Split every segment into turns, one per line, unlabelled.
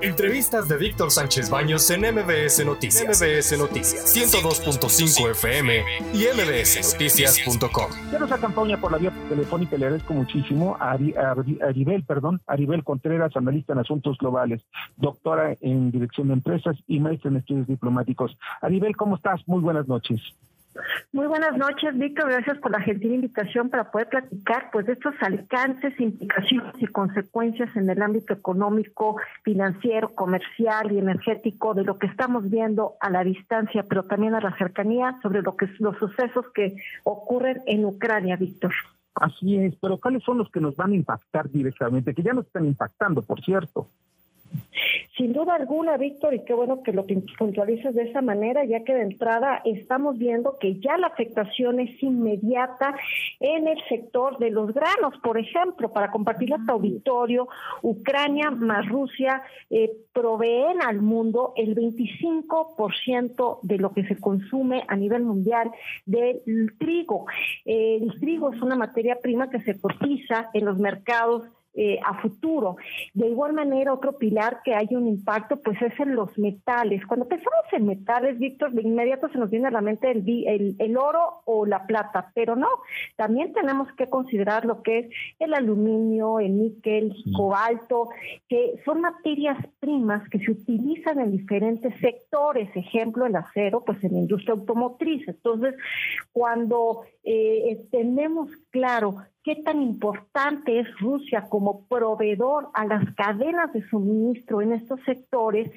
Entrevistas de Víctor Sánchez Baños en MBS Noticias. MBS Noticias. 102.5 FM y mbsnoticias.com.
Ya nos acompaña por la vía telefónica le agradezco muchísimo a, Aribel, perdón, Aribel Contreras, analista en asuntos globales, doctora en dirección de empresas y maestra en estudios diplomáticos. Aribel, ¿cómo estás? Muy buenas noches.
Muy buenas noches, Víctor. Gracias por la gentil invitación para poder platicar pues de estos alcances, implicaciones y consecuencias en el ámbito económico, financiero, comercial y energético de lo que estamos viendo a la distancia, pero también a la cercanía sobre lo que los sucesos que ocurren en Ucrania, Víctor.
Así es, pero ¿cuáles son los que nos van a impactar directamente? Que ya nos están impactando, por cierto.
Sin duda alguna, Víctor, y qué bueno que lo puntualices de esa manera, ya que de entrada estamos viendo que ya la afectación es inmediata en el sector de los granos. Por ejemplo, para compartir a tu auditorio, Ucrania más Rusia eh, proveen al mundo el 25% de lo que se consume a nivel mundial del trigo. el trigo es una materia prima que se cotiza en los mercados eh, a futuro. De igual manera, otro pilar que hay un impacto, pues es en los metales. Cuando pensamos en metales, Víctor, de inmediato se nos viene a la mente el, el, oro o la plata, pero no, también tenemos que considerar lo que es el aluminio, el níquel, cobalto, que son materias primas que se utilizan en diferentes sectores, ejemplo, el acero, pues en la industria automotriz. Entonces, cuando eh, tenemos claro qué tan importante es Rusia como proveedor a las cadenas de suministro en estos sectores,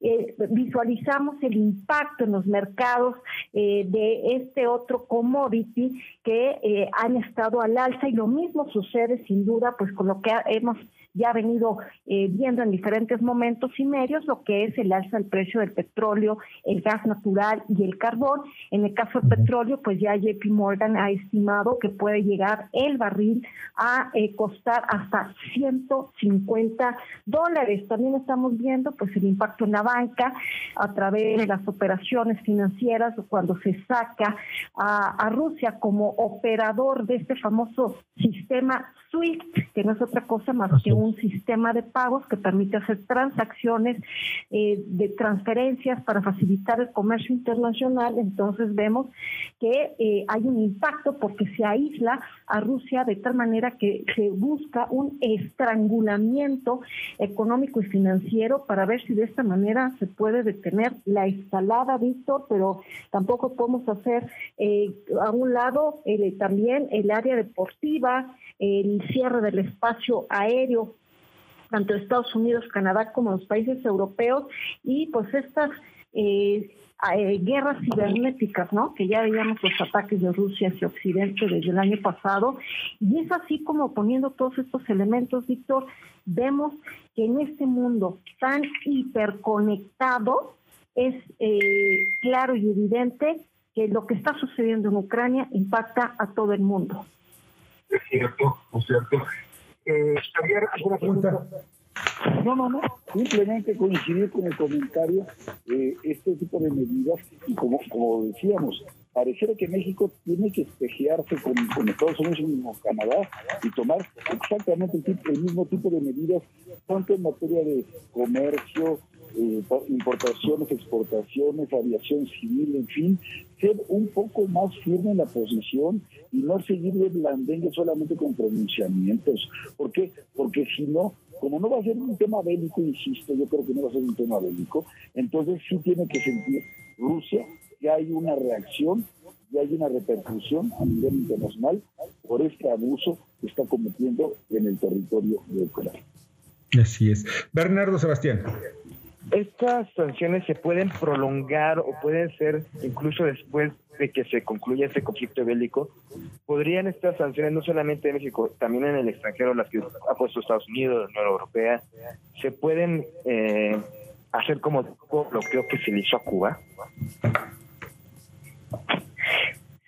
eh, visualizamos el impacto en los mercados eh, de este otro commodity que eh, han estado al alza y lo mismo sucede sin duda pues con lo que hemos ya venido viendo en diferentes momentos y medios lo que es el alza del precio del petróleo, el gas natural y el carbón. En el caso del petróleo, pues ya JP Morgan ha estimado que puede llegar el barril a eh, costar hasta 150 dólares. También estamos viendo pues el impacto en la banca a través de las operaciones financieras cuando se saca a, a Rusia como operador de este famoso sistema SWIFT, que no es otra cosa más que un sistema de pagos que permite hacer transacciones eh, de transferencias para facilitar el comercio internacional. Entonces vemos que eh, hay un impacto porque se aísla a Rusia de tal manera que se busca un estrangulamiento económico y financiero para ver si de esta manera se puede detener la escalada, Víctor, pero tampoco podemos hacer eh, a un lado también el área deportiva, el cierre del espacio aéreo tanto Estados Unidos, Canadá como los países europeos y pues estas eh, eh, guerras cibernéticas, ¿no? Que ya veíamos los ataques de Rusia hacia Occidente desde el año pasado y es así como poniendo todos estos elementos, Víctor, vemos que en este mundo tan hiperconectado es eh, claro y evidente que lo que está sucediendo en Ucrania impacta a todo el mundo.
Es cierto, es cierto. Eh, Javier, ¿alguna pregunta? No, no, no. Simplemente coincidir con el comentario. Eh, este tipo de medidas, y como, como decíamos, pareciera que México tiene que espejearse con, con Estados Unidos y con Canadá y tomar exactamente el, el mismo tipo de medidas, tanto en materia de comercio, eh, importaciones, exportaciones, aviación civil, en fin, ser un poco más firme en la posición y no seguirle blandengue solamente con pronunciamientos. ¿Por qué? Porque si no, como no va a ser un tema bélico, insisto, yo creo que no va a ser un tema bélico, entonces sí tiene que sentir Rusia que hay una reacción y hay una repercusión a nivel internacional por este abuso que está cometiendo en el territorio de Ucrania.
Así es. Bernardo Sebastián.
Estas sanciones se pueden prolongar o pueden ser incluso después de que se concluya este conflicto bélico. Podrían estas sanciones no solamente en México, también en el extranjero, las que ha puesto Estados Unidos, la Unión Europea, se pueden eh, hacer como bloqueo que se le hizo a Cuba.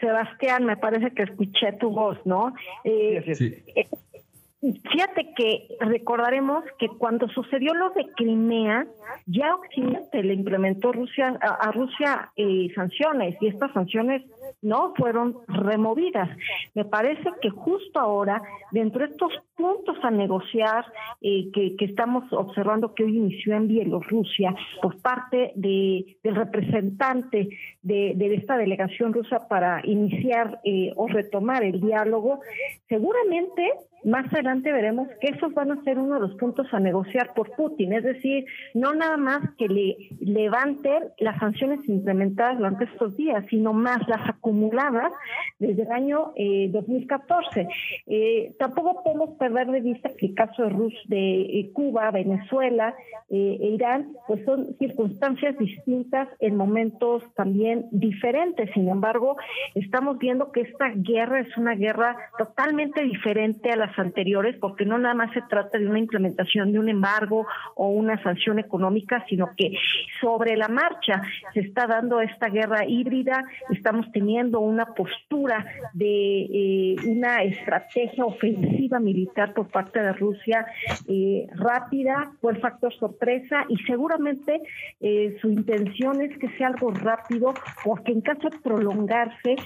Sebastián, me parece que escuché tu voz, ¿no? Eh, sí, eh, Fíjate que recordaremos que cuando sucedió lo de Crimea, ya Occidente le implementó Rusia a, Rusia eh, sanciones y estas sanciones no fueron removidas. Me parece que justo ahora, dentro de estos puntos a negociar eh, que, estamos observando que hoy inició en Bielorrusia por parte de, del representante de, de esta delegación rusa para iniciar eh, o retomar el diálogo, seguramente más adelante veremos que esos van a ser uno de los puntos a negociar por Putin, es decir, no nada más que le levanten las sanciones implementadas durante estos días, sino más las acumuladas desde el año 2014. Eh, eh, tampoco podemos perder de vista que el caso de Rus de eh, Cuba, Venezuela e Irán, pues son circunstancias distintas en momentos también diferentes. Sin embargo, estamos viendo que esta guerra es una guerra totalmente diferente a la anteriores, porque no nada más se trata de una implementación de un embargo o una sanción económica, sino que sobre la marcha se está dando esta guerra híbrida, estamos teniendo una postura de eh, una estrategia ofensiva militar por parte de Rusia eh, rápida, fue el factor sorpresa y seguramente eh, su intención es que sea algo rápido, porque en caso de prolongarse,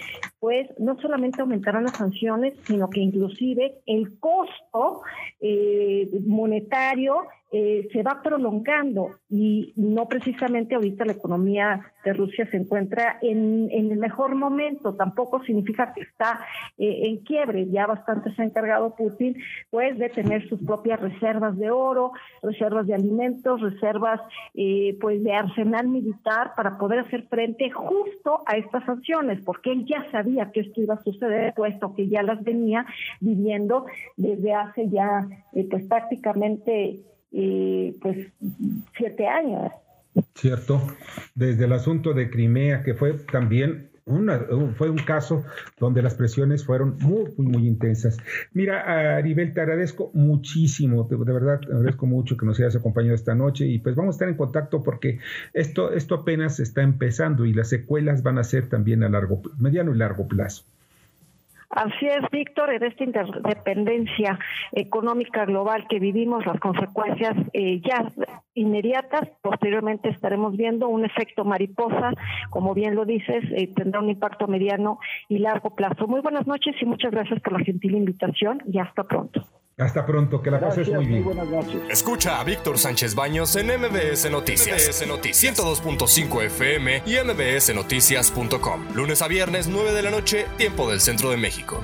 pues no solamente aumentarán las sanciones, sino que inclusive el costo eh, monetario eh, se va prolongando y no precisamente ahorita la economía de Rusia se encuentra en, el mejor momento, tampoco significa que está eh, en quiebre, ya bastante se ha encargado Putin pues de tener sus propias reservas de oro, reservas de alimentos, reservas eh, pues de arsenal militar para poder hacer frente justo a estas sanciones, porque él ya sabía que esto iba a suceder, puesto que ya las venía viviendo desde hace ya pues prácticamente y pues siete años.
Cierto, desde el asunto de Crimea, que fue también una, fue un caso donde las presiones fueron muy, muy, muy intensas. Mira, Aribel, te agradezco muchísimo, de, verdad, te agradezco mucho que nos hayas acompañado esta noche y pues vamos a estar en contacto porque esto, esto apenas está empezando y las secuelas van a ser también a largo, mediano y largo plazo.
Así es, Víctor, en esta interdependencia económica global que vivimos, las consecuencias eh, ya inmediatas, posteriormente estaremos viendo un efecto mariposa, como bien lo dices, eh, tendrá un impacto mediano y largo plazo. Muy buenas noches y muchas gracias por la gentil invitación y hasta pronto.
Hasta pronto, que la pases muy bien.
Escucha a Víctor Sánchez Baños en MBS Noticias. MBS Noticias 102.5 FM y MBSNoticias.com. Lunes a viernes, 9 de la noche, tiempo del centro de México.